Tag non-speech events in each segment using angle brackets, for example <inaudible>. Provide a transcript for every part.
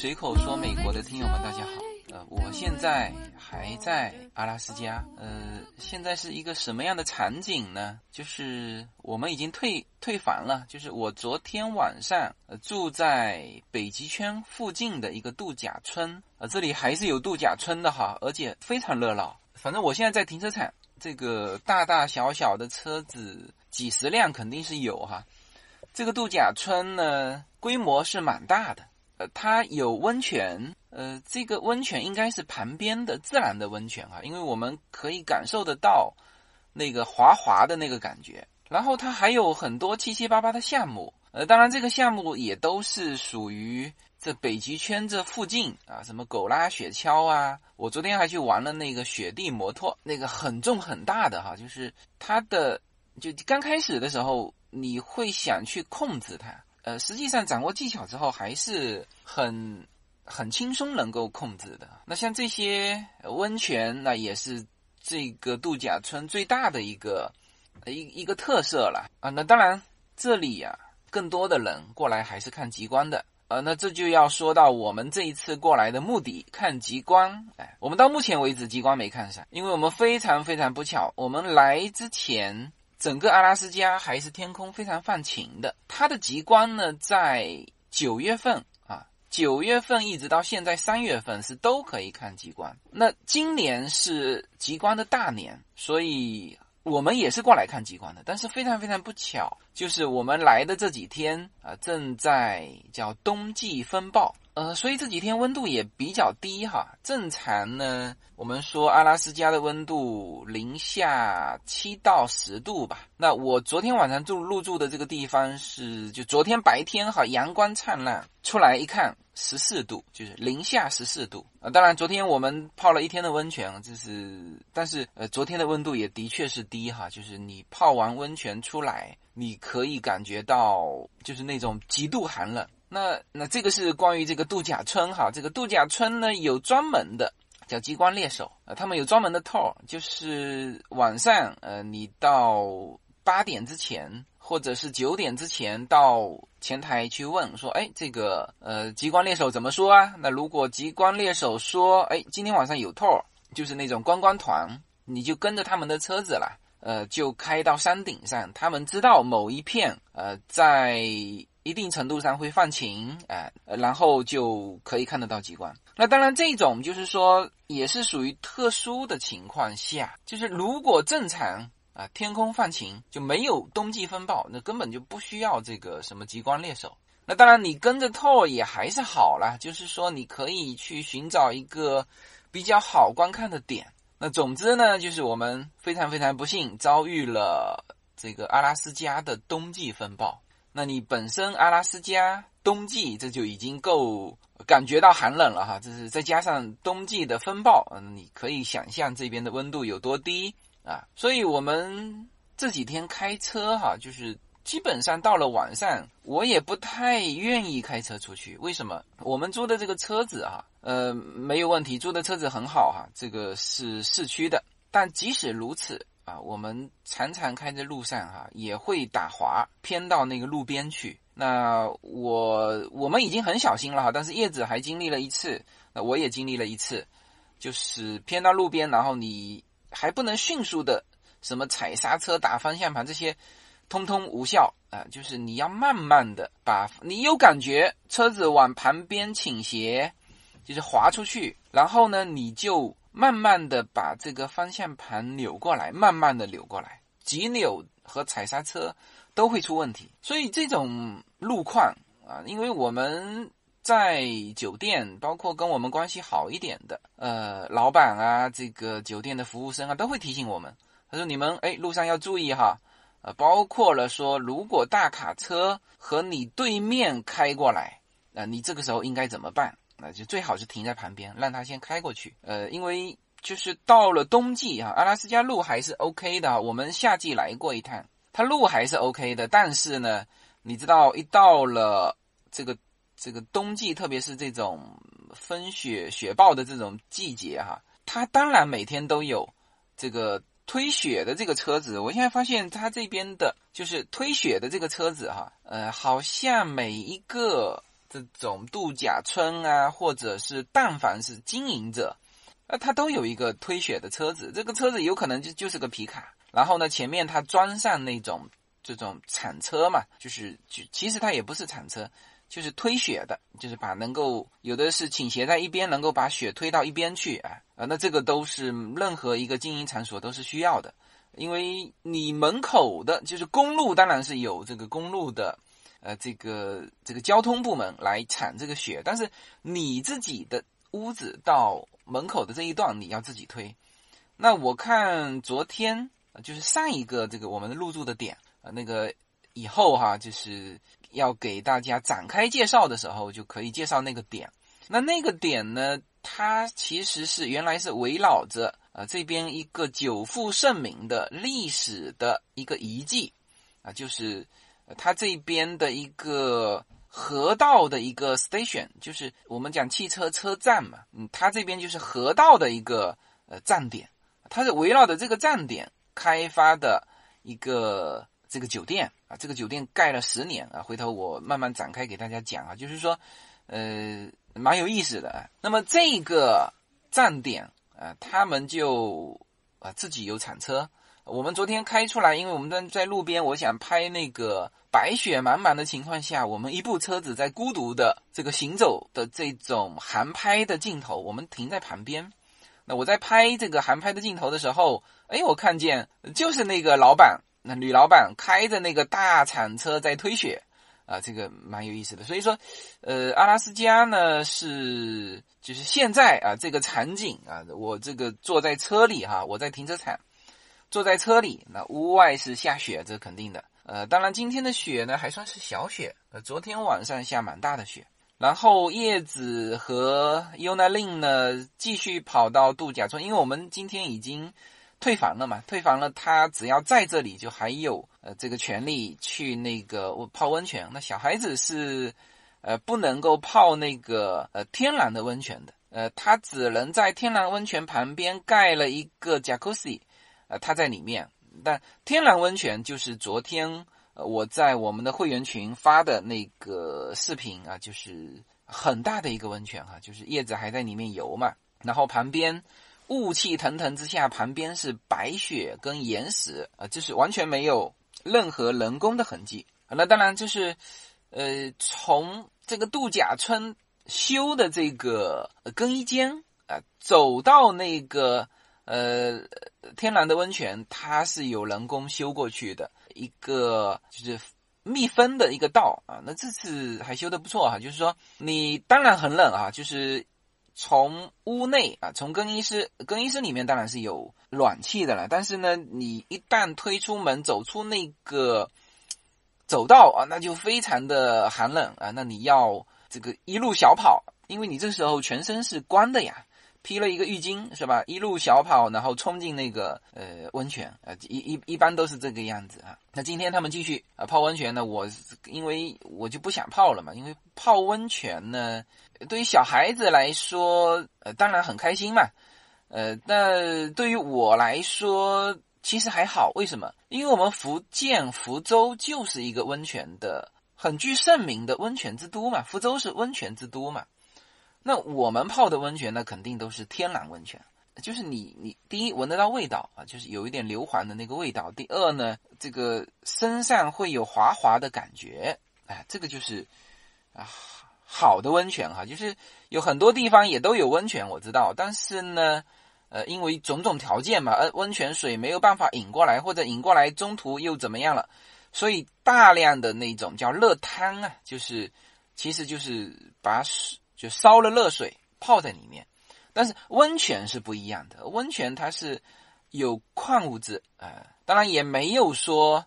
随口说美国的听友们，大家好。呃，我现在还在阿拉斯加。呃，现在是一个什么样的场景呢？就是我们已经退退房了。就是我昨天晚上呃住在北极圈附近的一个度假村。呃，这里还是有度假村的哈，而且非常热闹。反正我现在在停车场，这个大大小小的车子几十辆肯定是有哈。这个度假村呢，规模是蛮大的。呃，它有温泉，呃，这个温泉应该是旁边的自然的温泉啊，因为我们可以感受得到那个滑滑的那个感觉。然后它还有很多七七八八的项目，呃，当然这个项目也都是属于这北极圈这附近啊，什么狗拉雪橇啊，我昨天还去玩了那个雪地摩托，那个很重很大的哈，就是它的就刚开始的时候你会想去控制它。呃，实际上掌握技巧之后，还是很很轻松能够控制的。那像这些温泉，那也是这个度假村最大的一个一一个特色了啊。那当然，这里呀，更多的人过来还是看极光的。呃，那这就要说到我们这一次过来的目的，看极光。哎，我们到目前为止极光没看上，因为我们非常非常不巧，我们来之前。整个阿拉斯加还是天空非常放晴的，它的极光呢，在九月份啊，九月份一直到现在三月份是都可以看极光。那今年是极光的大年，所以我们也是过来看极光的。但是非常非常不巧，就是我们来的这几天啊，正在叫冬季风暴。呃，所以这几天温度也比较低哈。正常呢，我们说阿拉斯加的温度零下七到十度吧。那我昨天晚上住入住的这个地方是，就昨天白天哈，阳光灿烂，出来一看十四度，就是零下十四度啊。当然，昨天我们泡了一天的温泉，就是，但是呃，昨天的温度也的确是低哈，就是你泡完温泉出来，你可以感觉到就是那种极度寒冷。那那这个是关于这个度假村哈，这个度假村呢有专门的叫激光猎手啊，他们有专门的 tour，就是晚上呃你到八点之前或者是九点之前到前台去问说，哎这个呃激光猎手怎么说啊？那如果极光猎手说，哎今天晚上有 tour，就是那种观光团，你就跟着他们的车子了，呃就开到山顶上，他们知道某一片呃在。一定程度上会放晴，哎，然后就可以看得到极光。那当然，这种就是说也是属于特殊的情况下，就是如果正常啊，天空放晴就没有冬季风暴，那根本就不需要这个什么极光猎手。那当然，你跟着 Tor 也还是好了，就是说你可以去寻找一个比较好观看的点。那总之呢，就是我们非常非常不幸遭遇了这个阿拉斯加的冬季风暴。那你本身阿拉斯加冬季这就已经够感觉到寒冷了哈，这是再加上冬季的风暴，嗯，你可以想象这边的温度有多低啊。所以我们这几天开车哈，就是基本上到了晚上，我也不太愿意开车出去。为什么？我们租的这个车子啊，呃，没有问题，租的车子很好哈，这个是市区的。但即使如此。啊，我们常常开在路上哈，也会打滑偏到那个路边去。那我我们已经很小心了哈，但是叶子还经历了一次，那我也经历了一次，就是偏到路边，然后你还不能迅速的什么踩刹车、打方向盘这些，通通无效啊。就是你要慢慢的把，你有感觉车子往旁边倾斜，就是滑出去，然后呢，你就。慢慢的把这个方向盘扭过来，慢慢的扭过来，急扭和踩刹车都会出问题。所以这种路况啊，因为我们在酒店，包括跟我们关系好一点的，呃，老板啊，这个酒店的服务生啊，都会提醒我们，他说你们哎，路上要注意哈，呃，包括了说，如果大卡车和你对面开过来，那你这个时候应该怎么办？那就最好是停在旁边，让他先开过去。呃，因为就是到了冬季啊，阿拉斯加路还是 OK 的。我们夏季来过一趟，它路还是 OK 的。但是呢，你知道，一到了这个这个冬季，特别是这种风雪雪暴的这种季节哈，它当然每天都有这个推雪的这个车子。我现在发现它这边的就是推雪的这个车子哈，呃，好像每一个。这种度假村啊，或者是但凡是经营者，那他都有一个推雪的车子，这个车子有可能就就是个皮卡，然后呢前面他装上那种这种铲车嘛，就是就其实它也不是铲车。就是推雪的，就是把能够有的是倾斜在一边，能够把雪推到一边去啊啊，那这个都是任何一个经营场所都是需要的，因为你门口的就是公路，当然是有这个公路的，呃，这个这个交通部门来铲这个雪，但是你自己的屋子到门口的这一段你要自己推。那我看昨天就是上一个这个我们入住的点啊，那个以后哈就是。要给大家展开介绍的时候，就可以介绍那个点。那那个点呢，它其实是原来是围绕着啊这边一个久负盛名的历史的一个遗迹啊，就是它这边的一个河道的一个 station，就是我们讲汽车车站嘛，嗯，它这边就是河道的一个呃站点，它是围绕着这个站点开发的一个。这个酒店啊，这个酒店盖了十年啊，回头我慢慢展开给大家讲啊，就是说，呃，蛮有意思的。那么这个站点啊，他们就啊自己有铲车。我们昨天开出来，因为我们在在路边，我想拍那个白雪茫茫的情况下，我们一部车子在孤独的这个行走的这种航拍的镜头，我们停在旁边。那我在拍这个航拍的镜头的时候，哎，我看见就是那个老板。那女老板开着那个大铲车在推雪，啊，这个蛮有意思的。所以说，呃，阿拉斯加呢是就是现在啊这个场景啊，我这个坐在车里哈，我在停车场坐在车里，那屋外是下雪，这肯定的。呃，当然今天的雪呢还算是小雪，呃，昨天晚上下蛮大的雪。然后叶子和尤娜令呢继续跑到度假村，因为我们今天已经。退房了嘛？退房了，他只要在这里，就还有呃这个权利去那个泡温泉。那小孩子是呃不能够泡那个呃天然的温泉的，呃他只能在天然温泉旁边盖了一个 jacuzzi，呃他在里面。但天然温泉就是昨天我在我们的会员群发的那个视频啊，就是很大的一个温泉哈，就是叶子还在里面游嘛，然后旁边。雾气腾腾之下，旁边是白雪跟岩石啊，就是完全没有任何人工的痕迹。那当然就是，呃，从这个度假村修的这个更衣间啊，走到那个呃天然的温泉，它是有人工修过去的一个就是密封的一个道啊。那这次还修的不错哈，就是说你当然很冷啊，就是。从屋内啊，从更衣室，更衣室里面当然是有暖气的了。但是呢，你一旦推出门，走出那个走道啊，那就非常的寒冷啊。那你要这个一路小跑，因为你这时候全身是光的呀，披了一个浴巾是吧？一路小跑，然后冲进那个呃温泉啊，一一一般都是这个样子啊。那今天他们继续啊泡温泉呢，我因为我就不想泡了嘛，因为泡温泉呢。对于小孩子来说，呃，当然很开心嘛，呃，那对于我来说，其实还好。为什么？因为我们福建福州就是一个温泉的很具盛名的温泉之都嘛，福州是温泉之都嘛。那我们泡的温泉呢，肯定都是天然温泉，就是你你第一闻得到味道啊，就是有一点硫磺的那个味道。第二呢，这个身上会有滑滑的感觉，哎，这个就是啊。好的温泉哈，就是有很多地方也都有温泉，我知道。但是呢，呃，因为种种条件嘛，呃，温泉水没有办法引过来，或者引过来中途又怎么样了，所以大量的那种叫热汤啊，就是其实就是把水就烧了热水泡在里面。但是温泉是不一样的，温泉它是有矿物质啊，当然也没有说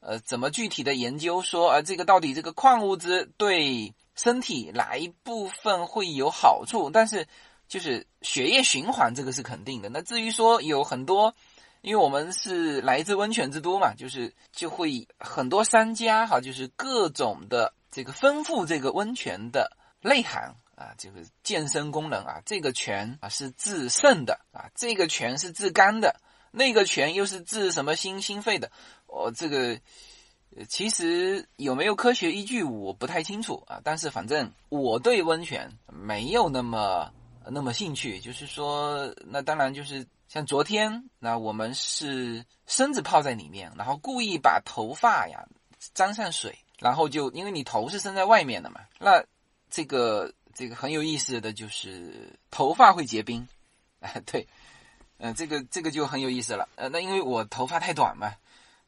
呃怎么具体的研究说啊这个到底这个矿物质对。身体哪一部分会有好处？但是就是血液循环这个是肯定的。那至于说有很多，因为我们是来自温泉之都嘛，就是就会很多商家哈，就是各种的这个丰富这个温泉的内涵啊，这个健身功能啊，这个泉啊是治肾的啊，这个泉是治肝的，那个泉又是治什么心心肺的。哦，这个其实有没有科学依据我不太清楚啊，但是反正我对温泉没有那么那么兴趣。就是说，那当然就是像昨天，那我们是身子泡在里面，然后故意把头发呀沾上水，然后就因为你头是伸在外面的嘛，那这个这个很有意思的就是头发会结冰，<laughs> 啊对，呃这个这个就很有意思了，呃那因为我头发太短嘛。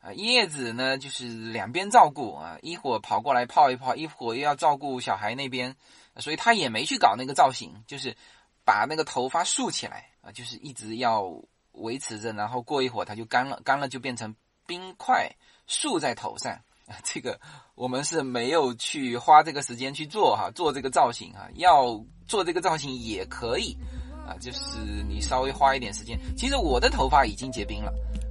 啊，叶子呢，就是两边照顾啊，一会儿跑过来泡一泡，一会儿又要照顾小孩那边，所以他也没去搞那个造型，就是把那个头发竖起来啊，就是一直要维持着，然后过一会儿它就干了，干了就变成冰块竖在头上啊。这个我们是没有去花这个时间去做哈，做这个造型哈，要做这个造型也可以啊，就是你稍微花一点时间。其实我的头发已经结冰了。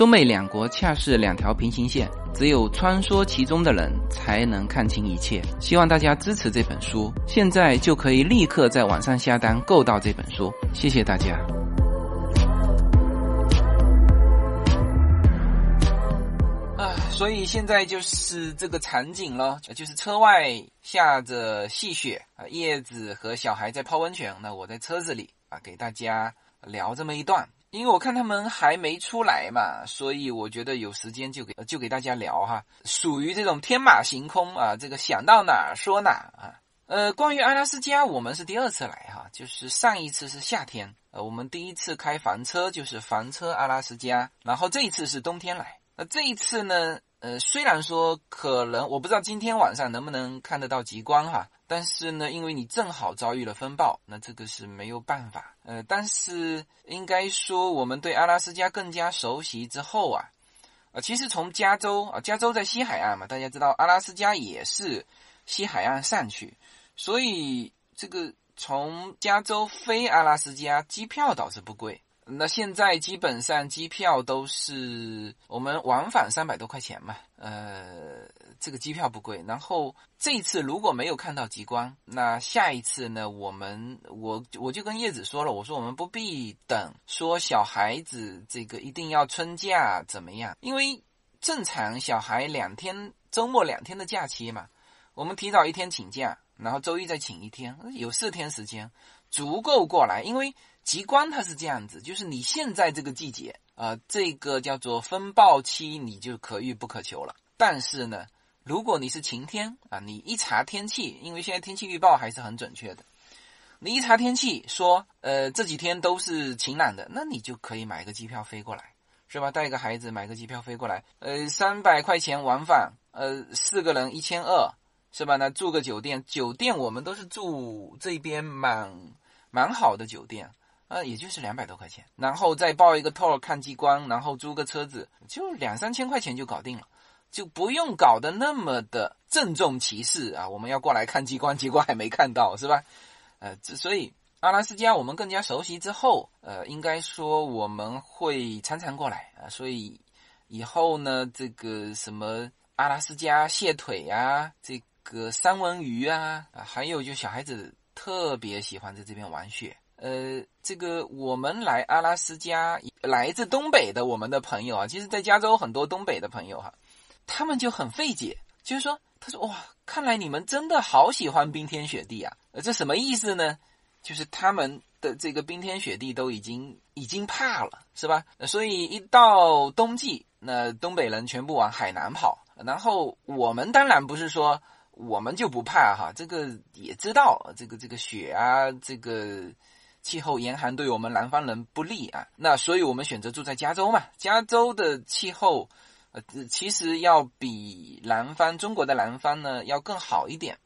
中美两国恰是两条平行线。只有穿梭其中的人才能看清一切。希望大家支持这本书，现在就可以立刻在网上下单购到这本书。谢谢大家。啊，所以现在就是这个场景了，就是车外下着细雪啊，叶子和小孩在泡温泉。那我在车子里啊，给大家聊这么一段。因为我看他们还没出来嘛，所以我觉得有时间就给就给大家聊哈，属于这种天马行空啊，这个想到哪儿说哪啊。呃，关于阿拉斯加，我们是第二次来哈，就是上一次是夏天，呃，我们第一次开房车就是房车阿拉斯加，然后这一次是冬天来。那这一次呢，呃，虽然说可能我不知道今天晚上能不能看得到极光哈。但是呢，因为你正好遭遇了风暴，那这个是没有办法。呃，但是应该说，我们对阿拉斯加更加熟悉之后啊，啊，其实从加州啊，加州在西海岸嘛，大家知道阿拉斯加也是西海岸上去，所以这个从加州飞阿拉斯加机票倒是不贵。那现在基本上机票都是我们往返三百多块钱嘛，呃，这个机票不贵。然后这次如果没有看到极光，那下一次呢，我们我我就跟叶子说了，我说我们不必等，说小孩子这个一定要春假怎么样？因为正常小孩两天周末两天的假期嘛，我们提早一天请假，然后周一再请一天，有四天时间足够过来，因为。极光它是这样子，就是你现在这个季节，呃，这个叫做风暴期，你就可遇不可求了。但是呢，如果你是晴天啊，你一查天气，因为现在天气预报还是很准确的，你一查天气说，呃，这几天都是晴朗的，那你就可以买个机票飞过来，是吧？带个孩子买个机票飞过来，呃，三百块钱往返，呃，四个人一千二，是吧？那住个酒店，酒店我们都是住这边蛮蛮好的酒店。呃，也就是两百多块钱，然后再报一个 tour 看极光，然后租个车子，就两三千块钱就搞定了，就不用搞得那么的郑重其事啊！我们要过来看极光，结果还没看到，是吧？呃，所以阿拉斯加我们更加熟悉之后，呃，应该说我们会常常过来啊。所以以后呢，这个什么阿拉斯加蟹腿呀，这个三文鱼啊，啊，还有就小孩子特别喜欢在这边玩雪。呃，这个我们来阿拉斯加，来自东北的我们的朋友啊，其实，在加州很多东北的朋友哈，他们就很费解，就是说，他说哇，看来你们真的好喜欢冰天雪地啊，呃，这什么意思呢？就是他们的这个冰天雪地都已经已经怕了，是吧？所以一到冬季，那东北人全部往海南跑，然后我们当然不是说我们就不怕哈，这个也知道，这个这个雪啊，这个。气候严寒对我们南方人不利啊，那所以我们选择住在加州嘛。加州的气候，呃，其实要比南方中国的南方呢要更好一点，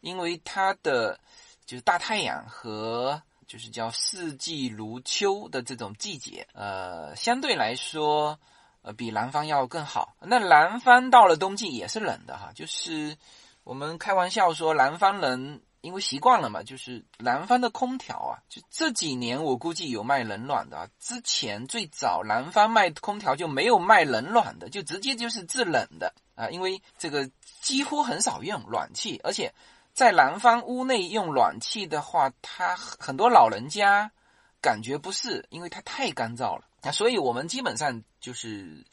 因为它的就是大太阳和就是叫四季如秋的这种季节，呃，相对来说，呃，比南方要更好。那南方到了冬季也是冷的哈，就是我们开玩笑说，南方人因为习惯了嘛，就是南方的空调啊，就这几年我估计有卖冷暖的。啊之前最早南方卖空调就没有卖冷暖的，就直接就是制冷的啊，因为这个几乎很少用暖气，而且在南方屋内用暖气的话，他很多老人家感觉不适，因为它太干燥了啊，所以我们基本上就是。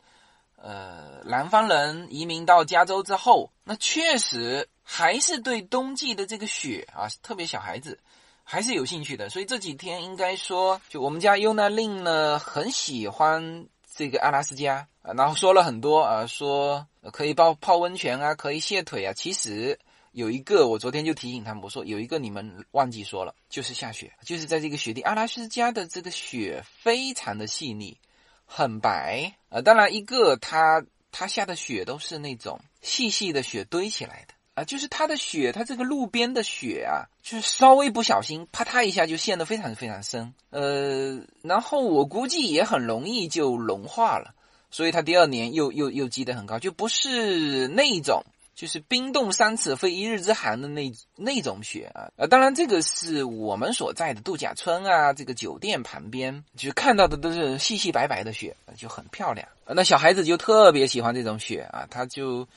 呃，南方人移民到加州之后，那确实还是对冬季的这个雪啊，特别小孩子还是有兴趣的。所以这几天应该说，就我们家 Yuna Lin 呢，很喜欢这个阿拉斯加啊，然后说了很多啊，说可以泡泡温泉啊，可以卸腿啊。其实有一个，我昨天就提醒他们，我说有一个你们忘记说了，就是下雪，就是在这个雪地，阿拉斯加的这个雪非常的细腻。很白，呃，当然一个它它下的雪都是那种细细的雪堆起来的啊，就是它的雪，它这个路边的雪啊，就是稍微不小心，啪嗒一下就陷得非常非常深，呃，然后我估计也很容易就融化了，所以它第二年又又又积得很高，就不是那种。就是冰冻三尺非一日之寒的那那种雪啊，呃，当然这个是我们所在的度假村啊，这个酒店旁边，就看到的都是细细白白的雪，就很漂亮。那小孩子就特别喜欢这种雪啊，他就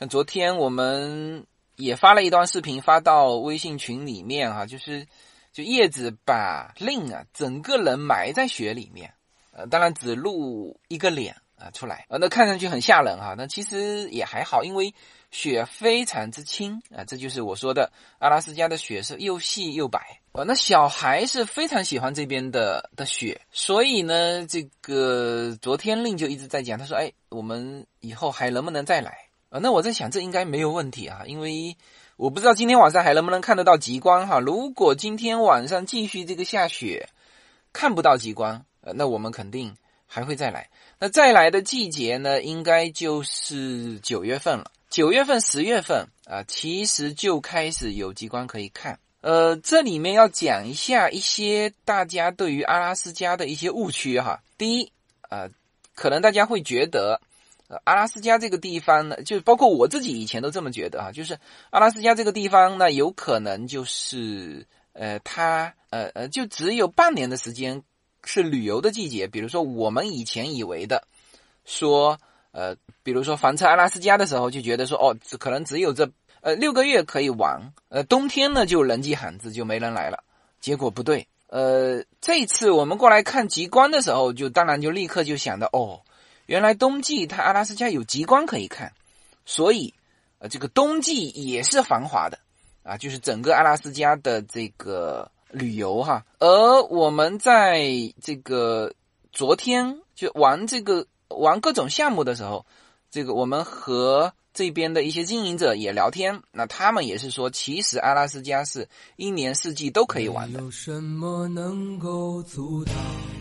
像昨天我们也发了一段视频发到微信群里面哈，就是就叶子把令啊整个人埋在雪里面，呃，当然只露一个脸啊出来，呃，那看上去很吓人哈，那其实也还好，因为。雪非常之轻啊，这就是我说的阿拉斯加的雪是又细又白啊。那小孩是非常喜欢这边的的雪，所以呢，这个昨天令就一直在讲，他说：“哎，我们以后还能不能再来啊？”那我在想，这应该没有问题啊，因为我不知道今天晚上还能不能看得到极光哈。如果今天晚上继续这个下雪，看不到极光，呃，那我们肯定还会再来。那再来的季节呢，应该就是九月份了。九月份、十月份啊，其实就开始有极光可以看。呃，这里面要讲一下一些大家对于阿拉斯加的一些误区哈。第一，呃，可能大家会觉得，阿拉斯加这个地方呢，就包括我自己以前都这么觉得哈，就是阿拉斯加这个地方呢，有可能就是，呃，它，呃呃，就只有半年的时间是旅游的季节。比如说我们以前以为的，说。呃，比如说房车阿拉斯加的时候，就觉得说，哦，可能只有这呃六个月可以玩，呃，冬天呢就人迹罕至，就没人来了。结果不对，呃，这一次我们过来看极光的时候，就当然就立刻就想到，哦，原来冬季它阿拉斯加有极光可以看，所以呃这个冬季也是繁华的啊，就是整个阿拉斯加的这个旅游哈。而我们在这个昨天就玩这个。玩各种项目的时候，这个我们和这边的一些经营者也聊天，那他们也是说，其实阿拉斯加是一年四季都可以玩的。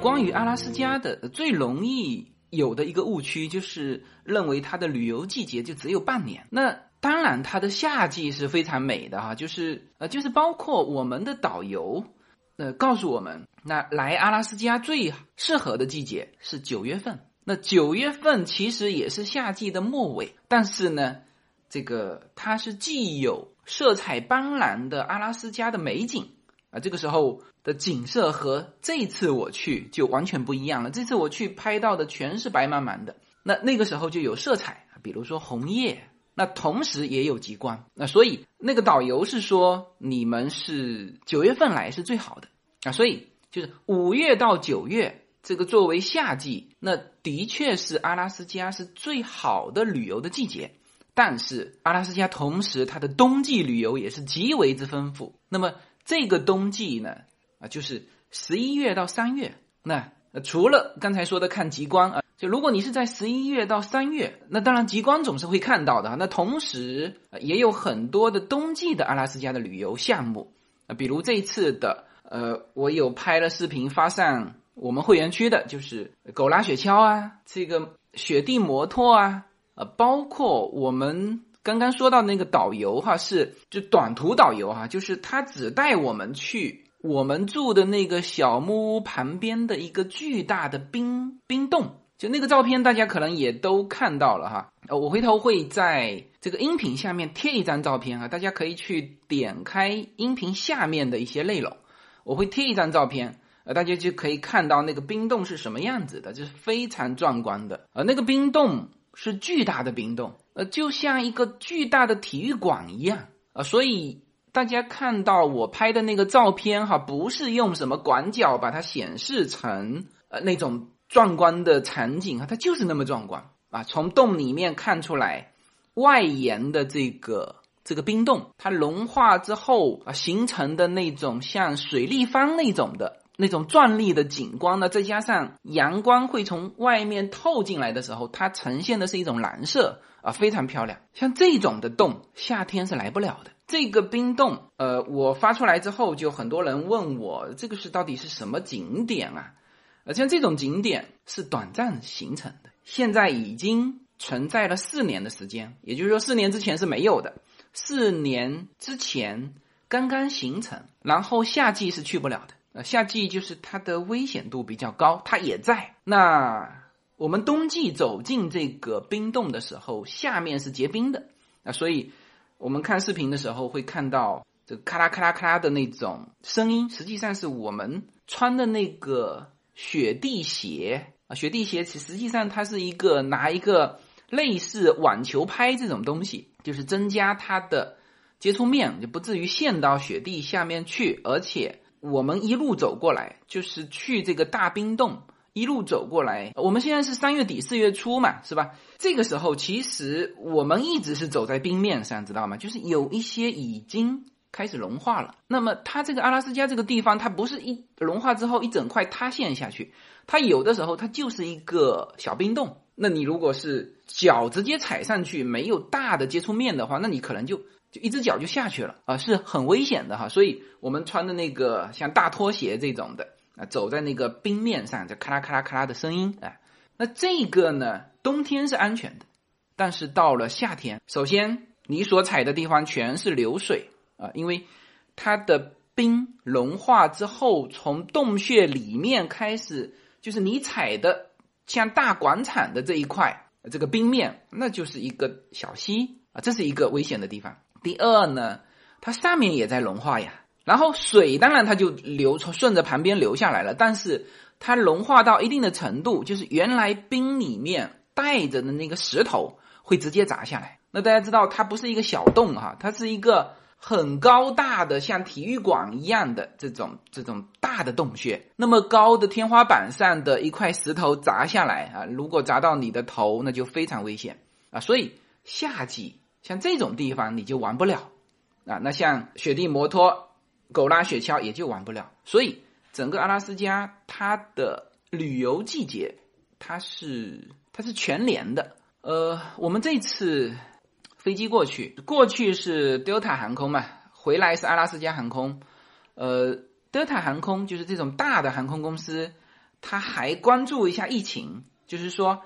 关于阿拉斯加的最容易有的一个误区，就是认为它的旅游季节就只有半年。那当然，它的夏季是非常美的哈，就是呃，就是包括我们的导游，呃，告诉我们，那来阿拉斯加最适合的季节是九月份。那九月份其实也是夏季的末尾，但是呢，这个它是既有色彩斑斓的阿拉斯加的美景啊，这个时候的景色和这次我去就完全不一样了。这次我去拍到的全是白茫茫的，那那个时候就有色彩，比如说红叶。那同时也有极光。那所以那个导游是说，你们是九月份来是最好的啊。所以就是五月到九月这个作为夏季，那的确是阿拉斯加是最好的旅游的季节。但是阿拉斯加同时它的冬季旅游也是极为之丰富。那么这个冬季呢，啊，就是十一月到三月。那除了刚才说的看极光啊，就如果你是在十一月到三月，那当然极光总是会看到的。那同时也有很多的冬季的阿拉斯加的旅游项目啊，比如这一次的，呃，我有拍了视频发上我们会员区的，就是狗拉雪橇啊，这个雪地摩托啊。呃，包括我们刚刚说到那个导游哈，是就短途导游哈，就是他只带我们去我们住的那个小木屋旁边的一个巨大的冰冰洞，就那个照片大家可能也都看到了哈。呃，我回头会在这个音频下面贴一张照片啊，大家可以去点开音频下面的一些内容，我会贴一张照片，呃，大家就可以看到那个冰洞是什么样子的，就是非常壮观的。呃，那个冰洞。是巨大的冰洞，呃，就像一个巨大的体育馆一样啊，所以大家看到我拍的那个照片哈，不是用什么广角把它显示成呃那种壮观的场景啊，它就是那么壮观啊。从洞里面看出来，外延的这个这个冰洞，它融化之后啊形成的那种像水立方那种的。那种壮丽的景观呢，再加上阳光会从外面透进来的时候，它呈现的是一种蓝色啊，非常漂亮。像这种的洞，夏天是来不了的。这个冰洞，呃，我发出来之后，就很多人问我，这个是到底是什么景点啊？呃，像这种景点是短暂形成的，现在已经存在了四年的时间，也就是说四年之前是没有的，四年之前刚刚形成，然后夏季是去不了的。呃夏季就是它的危险度比较高，它也在。那我们冬季走进这个冰洞的时候，下面是结冰的啊，所以我们看视频的时候会看到这咔啦咔啦咔啦的那种声音，实际上是我们穿的那个雪地鞋啊，雪地鞋其实际上它是一个拿一个类似网球拍这种东西，就是增加它的接触面，就不至于陷到雪地下面去，而且。我们一路走过来，就是去这个大冰洞，一路走过来。我们现在是三月底四月初嘛，是吧？这个时候其实我们一直是走在冰面上，知道吗？就是有一些已经开始融化了。那么它这个阿拉斯加这个地方，它不是一融化之后一整块塌陷下去，它有的时候它就是一个小冰洞。那你如果是脚直接踩上去，没有大的接触面的话，那你可能就。就一只脚就下去了啊，是很危险的哈。所以我们穿的那个像大拖鞋这种的啊，走在那个冰面上，就咔啦咔啦咔啦的声音啊。那这个呢，冬天是安全的，但是到了夏天，首先你所踩的地方全是流水啊，因为它的冰融化之后，从洞穴里面开始，就是你踩的像大广场的这一块这个冰面，那就是一个小溪啊，这是一个危险的地方。第二呢，它上面也在融化呀，然后水当然它就流从顺着旁边流下来了，但是它融化到一定的程度，就是原来冰里面带着的那个石头会直接砸下来。那大家知道它不是一个小洞哈，它是一个很高大的像体育馆一样的这种这种大的洞穴，那么高的天花板上的一块石头砸下来啊，如果砸到你的头，那就非常危险啊。所以夏季。像这种地方你就玩不了啊，那像雪地摩托、狗拉雪橇也就玩不了。所以整个阿拉斯加它的旅游季节它是它是全年的。呃，我们这次飞机过去，过去是 Delta 航空嘛，回来是阿拉斯加航空。呃，Delta 航空就是这种大的航空公司，他还关注一下疫情，就是说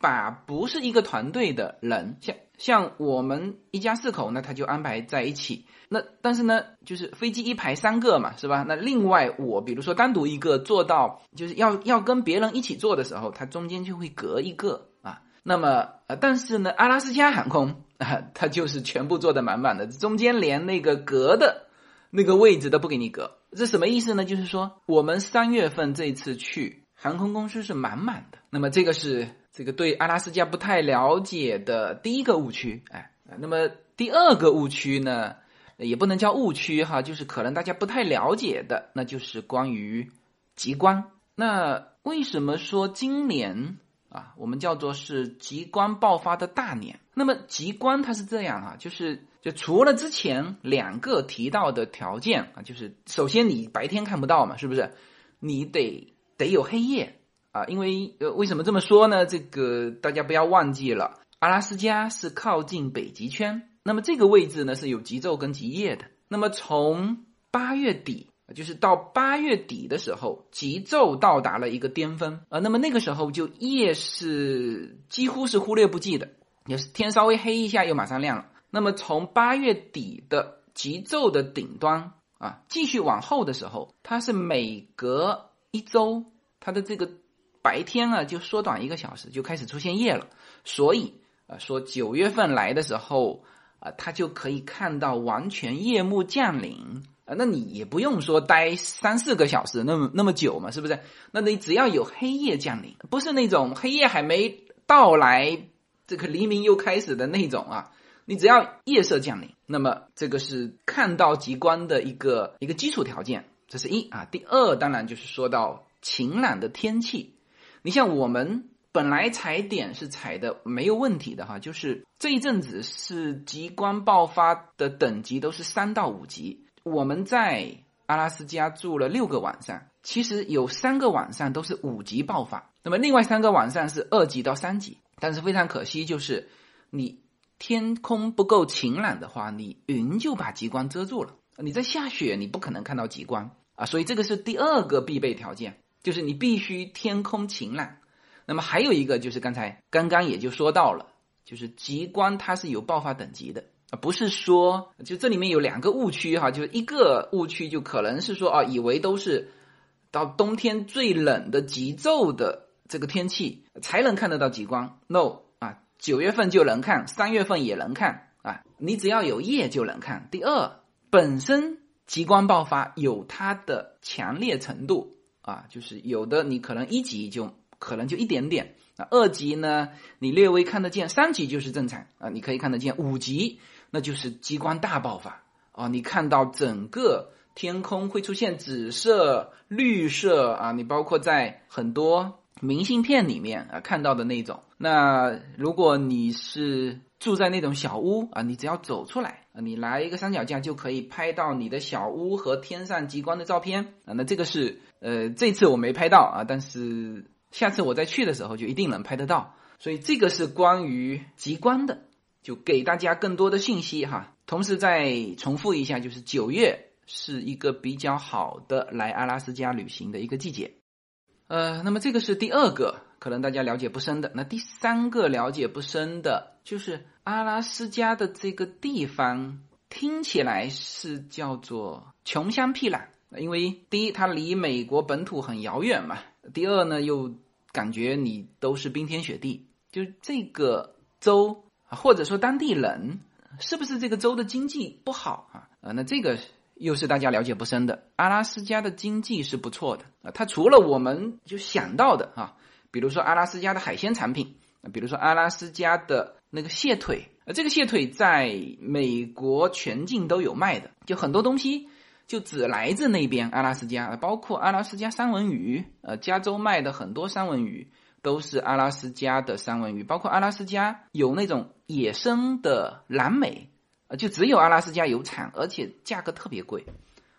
把不是一个团队的人像。像我们一家四口呢，他就安排在一起。那但是呢，就是飞机一排三个嘛，是吧？那另外我比如说单独一个坐到，就是要要跟别人一起坐的时候，它中间就会隔一个啊。那么呃，但是呢，阿拉斯加航空啊，它就是全部坐的满满的，中间连那个隔的那个位置都不给你隔。这什么意思呢？就是说我们三月份这次去，航空公司是满满的。那么这个是。这个对阿拉斯加不太了解的第一个误区，哎，那么第二个误区呢，也不能叫误区哈，就是可能大家不太了解的，那就是关于极光。那为什么说今年啊，我们叫做是极光爆发的大年？那么极光它是这样啊，就是就除了之前两个提到的条件啊，就是首先你白天看不到嘛，是不是？你得得有黑夜啊，因为呃，为什么这么说呢？这个大家不要忘记了。阿拉斯加是靠近北极圈，那么这个位置呢是有极昼跟极夜的。那么从八月底，就是到八月底的时候，极昼到达了一个巅峰啊。那么那个时候就夜是几乎是忽略不计的，也是天稍微黑一下又马上亮了。那么从八月底的极昼的顶端啊，继续往后的时候，它是每隔一周，它的这个白天啊就缩短一个小时，就开始出现夜了。所以。啊，说九月份来的时候，啊，他就可以看到完全夜幕降临啊。那你也不用说待三四个小时那么那么久嘛，是不是？那你只要有黑夜降临，不是那种黑夜还没到来，这个黎明又开始的那种啊。你只要夜色降临，那么这个是看到极光的一个一个基础条件，这是一啊。第二，当然就是说到晴朗的天气，你像我们。本来踩点是踩的没有问题的哈，就是这一阵子是极光爆发的等级都是三到五级。我们在阿拉斯加住了六个晚上，其实有三个晚上都是五级爆发，那么另外三个晚上是二级到三级。但是非常可惜，就是你天空不够晴朗的话，你云就把极光遮住了。你在下雪，你不可能看到极光啊，所以这个是第二个必备条件，就是你必须天空晴朗。那么还有一个就是刚才刚刚也就说到了，就是极光它是有爆发等级的啊，不是说就这里面有两个误区哈，就是一个误区就可能是说啊，以为都是到冬天最冷的极昼的这个天气才能看得到极光，no 啊，九月份就能看，三月份也能看啊，你只要有夜就能看。第二，本身极光爆发有它的强烈程度啊，就是有的你可能一级就。可能就一点点，那二级呢？你略微看得见，三级就是正常啊，你可以看得见。五级那就是激光大爆发啊，你看到整个天空会出现紫色、绿色啊，你包括在很多明信片里面啊看到的那种。那如果你是住在那种小屋啊，你只要走出来，你拿一个三脚架就可以拍到你的小屋和天上极光的照片啊。那这个是呃，这次我没拍到啊，但是。下次我再去的时候就一定能拍得到，所以这个是关于极光的，就给大家更多的信息哈。同时再重复一下，就是九月是一个比较好的来阿拉斯加旅行的一个季节。呃，那么这个是第二个可能大家了解不深的。那第三个了解不深的就是阿拉斯加的这个地方听起来是叫做穷乡僻壤，因为第一它离美国本土很遥远嘛。第二呢，又感觉你都是冰天雪地，就这个州啊或者说当地人，是不是这个州的经济不好啊？啊，那这个又是大家了解不深的。阿拉斯加的经济是不错的啊，它除了我们就想到的啊，比如说阿拉斯加的海鲜产品，比如说阿拉斯加的那个蟹腿，呃，这个蟹腿在美国全境都有卖的，就很多东西。就只来自那边阿拉斯加，包括阿拉斯加三文鱼，呃，加州卖的很多三文鱼都是阿拉斯加的三文鱼，包括阿拉斯加有那种野生的蓝莓，呃，就只有阿拉斯加有产，而且价格特别贵，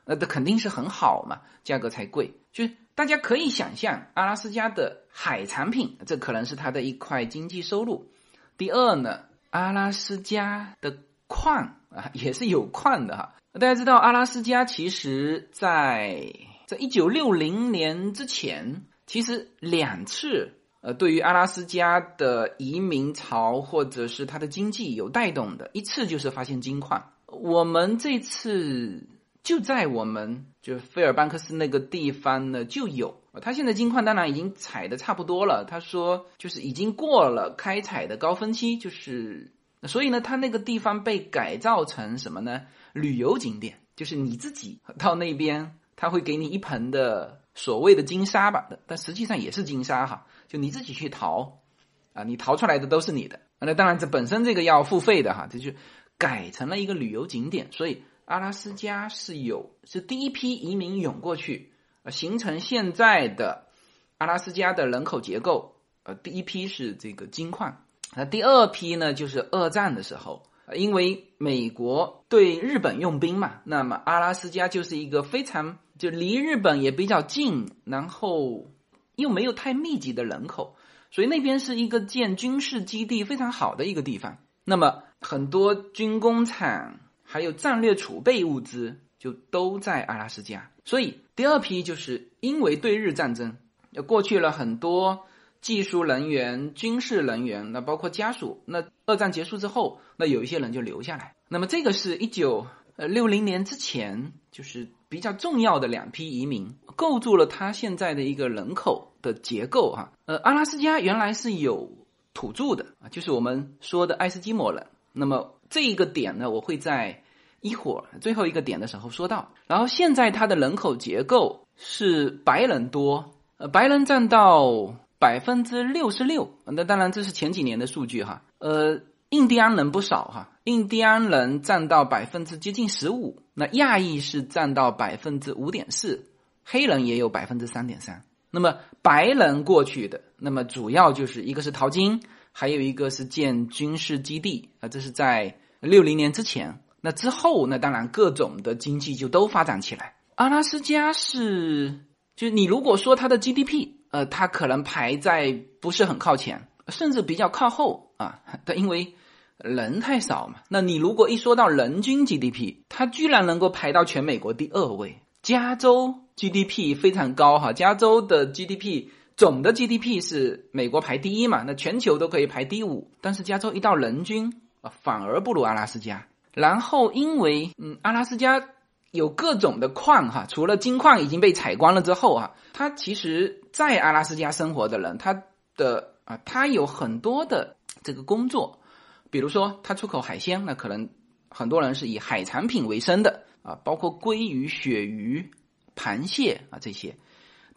那这肯定是很好嘛，价格才贵。就大家可以想象，阿拉斯加的海产品，这可能是它的一块经济收入。第二呢，阿拉斯加的矿啊，也是有矿的哈。大家知道，阿拉斯加其实在在一九六零年之前，其实两次呃，对于阿拉斯加的移民潮或者是它的经济有带动的，一次就是发现金矿。我们这次就在我们就菲尔班克斯那个地方呢就有，他现在金矿当然已经采的差不多了。他说就是已经过了开采的高峰期，就是所以呢，他那个地方被改造成什么呢？旅游景点就是你自己到那边，他会给你一盆的所谓的金沙吧，但实际上也是金沙哈，就你自己去淘，啊，你淘出来的都是你的，那当然这本身这个要付费的哈，这就改成了一个旅游景点，所以阿拉斯加是有是第一批移民涌过去，形成现在的阿拉斯加的人口结构。呃，第一批是这个金矿，那第二批呢，就是二战的时候，因为美国对日本用兵嘛，那么阿拉斯加就是一个非常就离日本也比较近，然后又没有太密集的人口，所以那边是一个建军事基地非常好的一个地方。那么很多军工厂还有战略储备物资就都在阿拉斯加，所以第二批就是因为对日战争，过去了很多。技术人员、军事人员，那包括家属。那二战结束之后，那有一些人就留下来。那么这个是一九呃六零年之前，就是比较重要的两批移民，构筑了它现在的一个人口的结构哈。呃，阿拉斯加原来是有土著的啊，就是我们说的爱斯基摩人。那么这一个点呢，我会在一会儿最后一个点的时候说到。然后现在它的人口结构是白人多，呃，白人占到。百分之六十六，那当然这是前几年的数据哈。呃，印第安人不少哈，印第安人占到百分之接近十五，那亚裔是占到百分之五点四，黑人也有百分之三点三。那么白人过去的，那么主要就是一个是淘金，还有一个是建军事基地啊，这是在六零年之前。那之后，那当然各种的经济就都发展起来。阿拉斯加是，就你如果说它的 GDP。呃，它可能排在不是很靠前，甚至比较靠后啊。它因为人太少嘛。那你如果一说到人均 GDP，它居然能够排到全美国第二位。加州 GDP 非常高哈，加州的 GDP 总的 GDP 是美国排第一嘛，那全球都可以排第五。但是加州一到人均啊，反而不如阿拉斯加。然后因为嗯，阿拉斯加。有各种的矿哈，除了金矿已经被采光了之后啊，它其实在阿拉斯加生活的人，他的啊，他有很多的这个工作，比如说他出口海鲜，那可能很多人是以海产品为生的啊，包括鲑鱼、鳕鱼、螃蟹啊这些。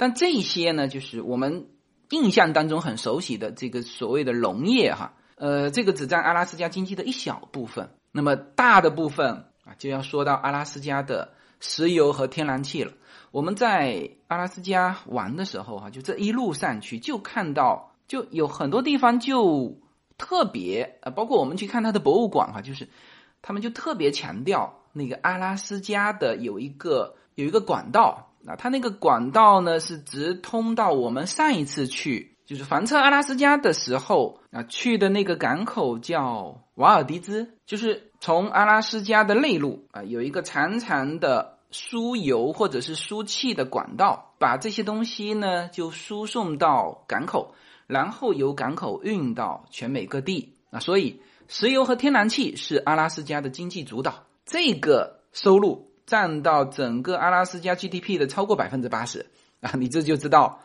但这些呢，就是我们印象当中很熟悉的这个所谓的农业哈，呃，这个只占阿拉斯加经济的一小部分，那么大的部分。啊，就要说到阿拉斯加的石油和天然气了。我们在阿拉斯加玩的时候，哈，就这一路上去就看到，就有很多地方就特别，呃，包括我们去看它的博物馆，哈，就是他们就特别强调那个阿拉斯加的有一个有一个管道，啊，它那个管道呢是直通到我们上一次去，就是房车阿拉斯加的时候啊去的那个港口叫瓦尔迪兹，就是。从阿拉斯加的内陆啊，有一个长长的输油或者是输气的管道，把这些东西呢就输送到港口，然后由港口运到全美各地啊。所以，石油和天然气是阿拉斯加的经济主导，这个收入占到整个阿拉斯加 GDP 的超过百分之八十啊。你这就知道，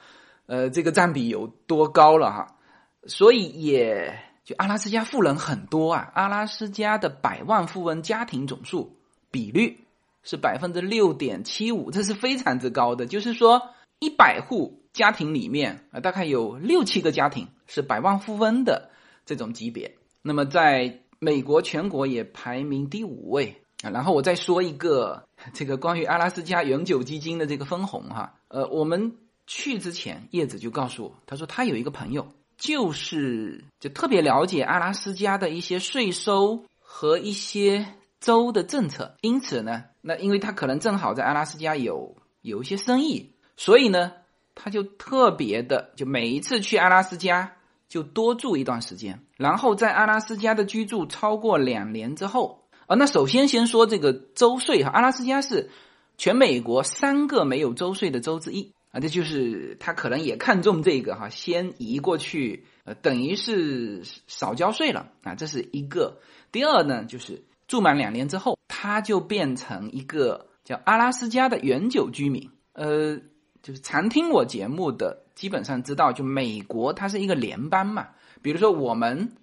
呃，这个占比有多高了哈。所以也。就阿拉斯加富人很多啊，阿拉斯加的百万富翁家庭总数比率是百分之六点七五，这是非常之高的。就是说，一百户家庭里面啊，大概有六七个家庭是百万富翁的这种级别。那么，在美国全国也排名第五位啊。然后我再说一个 <laughs> 这个关于阿拉斯加永久基金的这个分红哈，呃，我们去之前叶子就告诉我，他说他有一个朋友。就是就特别了解阿拉斯加的一些税收和一些州的政策，因此呢，那因为他可能正好在阿拉斯加有有一些生意，所以呢，他就特别的就每一次去阿拉斯加就多住一段时间，然后在阿拉斯加的居住超过两年之后，啊，那首先先说这个州税哈，阿拉斯加是全美国三个没有州税的州之一。啊，这就是他可能也看中这个哈，先移过去，呃，等于是少交税了啊，这是一个。第二呢，就是住满两年之后，他就变成一个叫阿拉斯加的永久居民。呃，就是常听我节目的，基本上知道，就美国它是一个联邦嘛。比如说我们，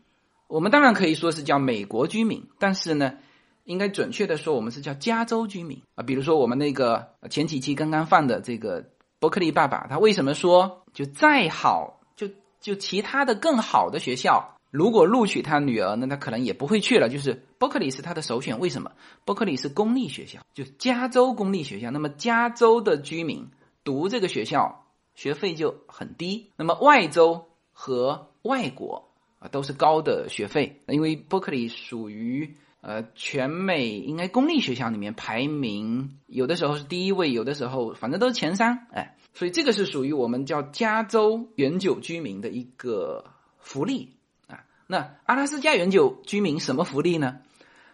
我们当然可以说是叫美国居民，但是呢，应该准确的说，我们是叫加州居民啊。比如说我们那个前几期刚刚放的这个。伯克利爸爸他为什么说就再好就就其他的更好的学校如果录取他女儿，那他可能也不会去了。就是伯克利是他的首选，为什么？伯克利是公立学校，就加州公立学校。那么加州的居民读这个学校学费就很低。那么外州和外国啊都是高的学费，因为伯克利属于呃全美应该公立学校里面排名有的时候是第一位，有的时候反正都是前三。哎，所以这个是属于我们叫加州永久居民的一个福利啊。那阿拉斯加永久居民什么福利呢？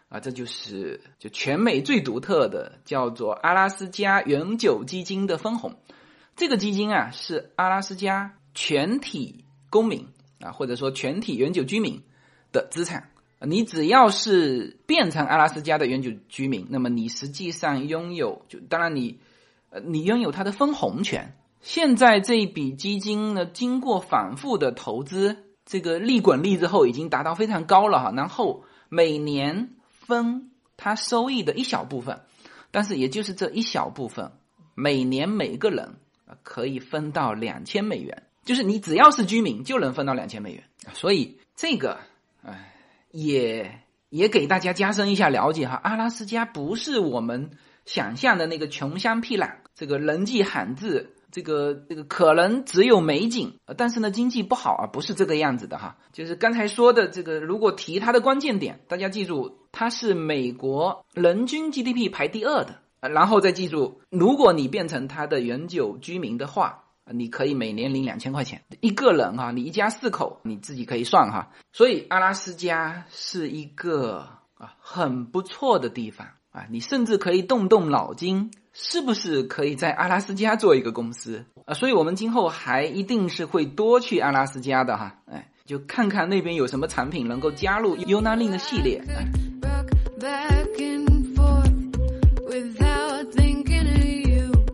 啊，这就是就全美最独特的，叫做阿拉斯加永久基金的分红。这个基金啊，是阿拉斯加全体公民啊，或者说全体永久居民的资产。你只要是变成阿拉斯加的永久居民，那么你实际上拥有，就当然你呃，你拥有它的分红权。现在这一笔基金呢，经过反复的投资。这个利滚利之后已经达到非常高了哈，然后每年分它收益的一小部分，但是也就是这一小部分，每年每个人可以分到两千美元，就是你只要是居民就能分到两千美元，所以这个哎也也给大家加深一下了解哈，阿拉斯加不是我们想象的那个穷乡僻壤，这个人迹罕至。这个这个可能只有美景，但是呢经济不好啊，不是这个样子的哈。就是刚才说的这个，如果提它的关键点，大家记住，它是美国人均 GDP 排第二的，然后再记住，如果你变成它的永久居民的话，你可以每年领两千块钱一个人哈，你一家四口你自己可以算哈。所以阿拉斯加是一个啊很不错的地方啊，你甚至可以动动脑筋。是不是可以在阿拉斯加做一个公司啊？所以我们今后还一定是会多去阿拉斯加的哈，哎，就看看那边有什么产品能够加入 UNALIN 的系列。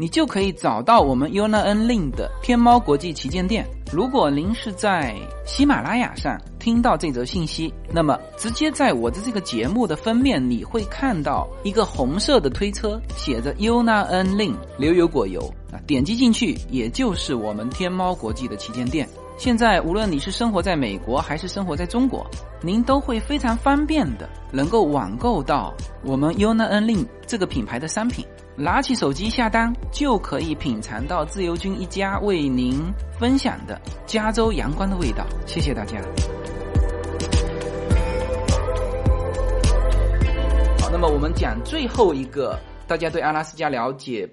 你就可以找到我们 Yuna N Lin 的天猫国际旗舰店。如果您是在喜马拉雅上听到这则信息，那么直接在我的这个节目的封面，你会看到一个红色的推车，写着 Yuna N Lin 牛油果油啊，点击进去，也就是我们天猫国际的旗舰店。现在，无论你是生活在美国还是生活在中国，您都会非常方便的能够网购到我们 Yuna N Lin 这个品牌的商品。拿起手机下单，就可以品尝到自由军一家为您分享的加州阳光的味道。谢谢大家。好，那么我们讲最后一个大家对阿拉斯加了解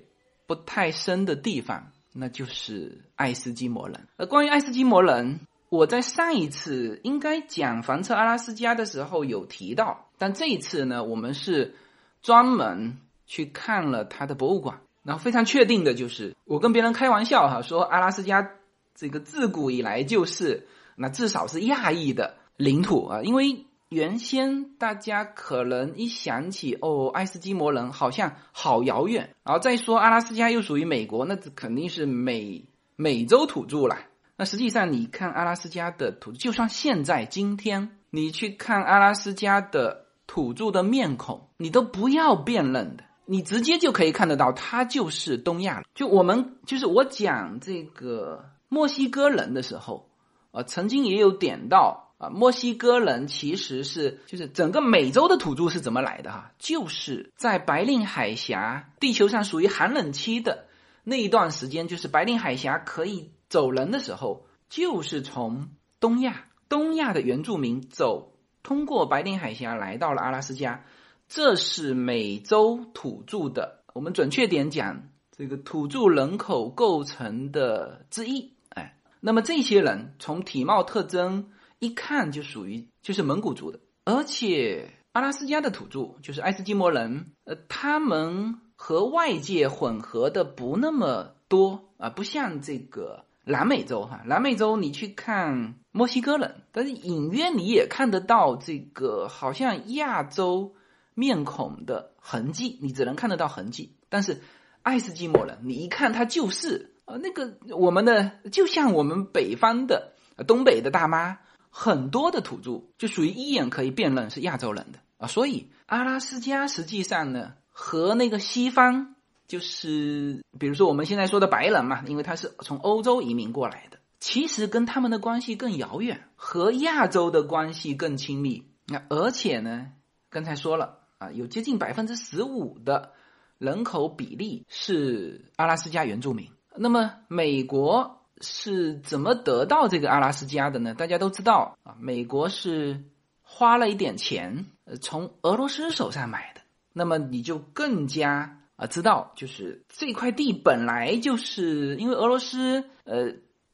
不太深的地方，那就是爱斯基摩人。而，关于爱斯基摩人，我在上一次应该讲房车阿拉斯加的时候有提到，但这一次呢，我们是专门。去看了他的博物馆，然后非常确定的就是，我跟别人开玩笑哈，说阿拉斯加这个自古以来就是那至少是亚裔的领土啊，因为原先大家可能一想起哦，爱斯基摩人好像好遥远，然后再说阿拉斯加又属于美国，那肯定是美美洲土著了。那实际上你看阿拉斯加的土著，就算现在今天你去看阿拉斯加的土著的面孔，你都不要辨认的。你直接就可以看得到，它就是东亚。就我们就是我讲这个墨西哥人的时候，呃，曾经也有点到啊，墨西哥人其实是就是整个美洲的土著是怎么来的哈？就是在白令海峡，地球上属于寒冷期的那一段时间，就是白令海峡可以走人的时候，就是从东亚，东亚的原住民走通过白令海峡来到了阿拉斯加。这是美洲土著的，我们准确点讲，这个土著人口构成的之一。哎，那么这些人从体貌特征一看就属于就是蒙古族的，而且阿拉斯加的土著就是爱斯基摩人，呃，他们和外界混合的不那么多啊，不像这个南美洲哈，南美洲你去看墨西哥人，但是隐约你也看得到这个好像亚洲面孔的痕迹，你只能看得到痕迹。但是爱斯基摩人，你一看他就是呃那个我们的，就像我们北方的东北的大妈，很多的土著就属于一眼可以辨认是亚洲人的啊。所以阿拉斯加实际上呢，和那个西方。就是比如说我们现在说的白人嘛，因为他是从欧洲移民过来的，其实跟他们的关系更遥远，和亚洲的关系更亲密。那而且呢，刚才说了啊，有接近百分之十五的人口比例是阿拉斯加原住民。那么美国是怎么得到这个阿拉斯加的呢？大家都知道啊，美国是花了一点钱，呃，从俄罗斯手上买的。那么你就更加。啊，知道就是这块地本来就是因为俄罗斯，呃，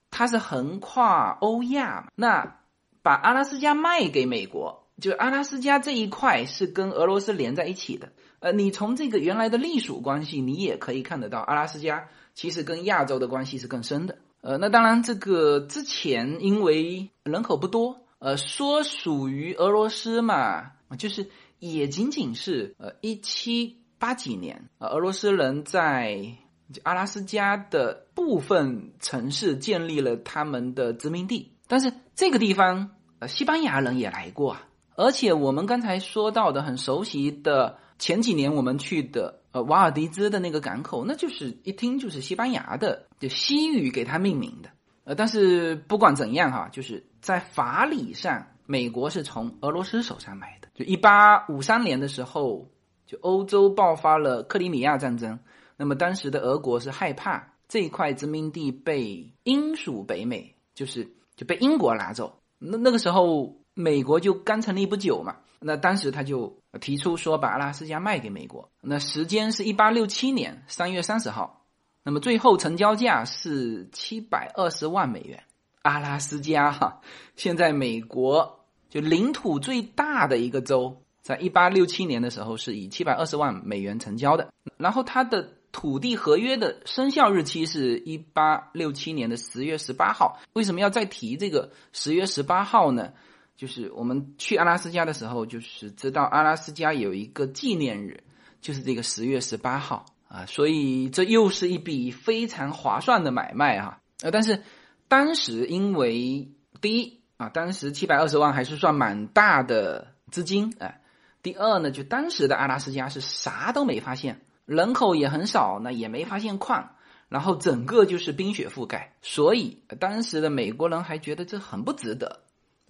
它是横跨欧亚嘛，那把阿拉斯加卖给美国，就阿拉斯加这一块是跟俄罗斯连在一起的。呃，你从这个原来的隶属关系，你也可以看得到，阿拉斯加其实跟亚洲的关系是更深的。呃，那当然这个之前因为人口不多，呃，说属于俄罗斯嘛，就是也仅仅是呃一七。八几年，呃，俄罗斯人在阿拉斯加的部分城市建立了他们的殖民地，但是这个地方，呃，西班牙人也来过啊。而且我们刚才说到的很熟悉的前几年我们去的，呃，瓦尔迪兹的那个港口，那就是一听就是西班牙的，就西语给它命名的。呃，但是不管怎样哈，就是在法理上，美国是从俄罗斯手上买的。就一八五三年的时候。就欧洲爆发了克里米亚战争，那么当时的俄国是害怕这一块殖民地被英属北美，就是就被英国拿走。那那个时候美国就刚成立不久嘛，那当时他就提出说把阿拉斯加卖给美国。那时间是一八六七年三月三十号，那么最后成交价是七百二十万美元。阿拉斯加哈，现在美国就领土最大的一个州。在一八六七年的时候，是以七百二十万美元成交的。然后它的土地合约的生效日期是一八六七年的十月十八号。为什么要再提这个十月十八号呢？就是我们去阿拉斯加的时候，就是知道阿拉斯加有一个纪念日，就是这个十月十八号啊。所以这又是一笔非常划算的买卖哈。呃，但是当时因为第一啊，当时七百二十万还是算蛮大的资金哎。第二呢，就当时的阿拉斯加是啥都没发现，人口也很少，那也没发现矿，然后整个就是冰雪覆盖，所以当时的美国人还觉得这很不值得，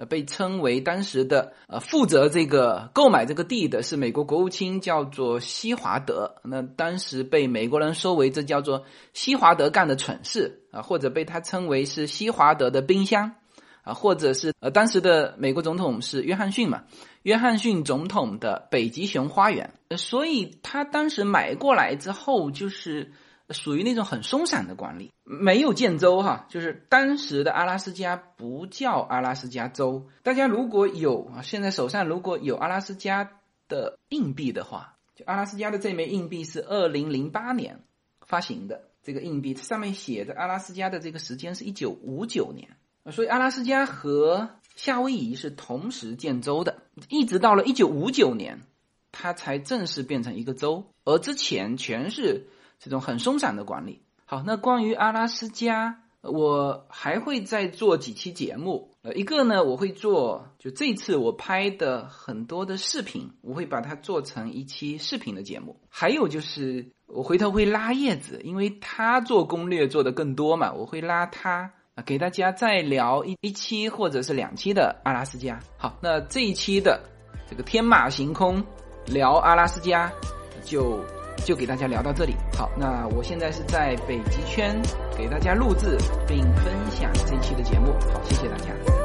被称为当时的呃负责这个购买这个地的是美国国务卿，叫做西华德，那当时被美国人说为这叫做西华德干的蠢事啊，或者被他称为是西华德的冰箱。啊，或者是呃，当时的美国总统是约翰逊嘛？约翰逊总统的北极熊花园，所以他当时买过来之后，就是属于那种很松散的管理，没有建州哈。就是当时的阿拉斯加不叫阿拉斯加州。大家如果有啊，现在手上如果有阿拉斯加的硬币的话，就阿拉斯加的这枚硬币是二零零八年发行的这个硬币，上面写的阿拉斯加的这个时间是一九五九年。所以阿拉斯加和夏威夷是同时建州的，一直到了一九五九年，它才正式变成一个州，而之前全是这种很松散的管理。好，那关于阿拉斯加，我还会再做几期节目。呃，一个呢，我会做，就这次我拍的很多的视频，我会把它做成一期视频的节目。还有就是，我回头会拉叶子，因为他做攻略做的更多嘛，我会拉他。啊，给大家再聊一一期或者是两期的阿拉斯加。好，那这一期的这个天马行空聊阿拉斯加，就就给大家聊到这里。好，那我现在是在北极圈给大家录制并分享这期的节目。好，谢谢大家。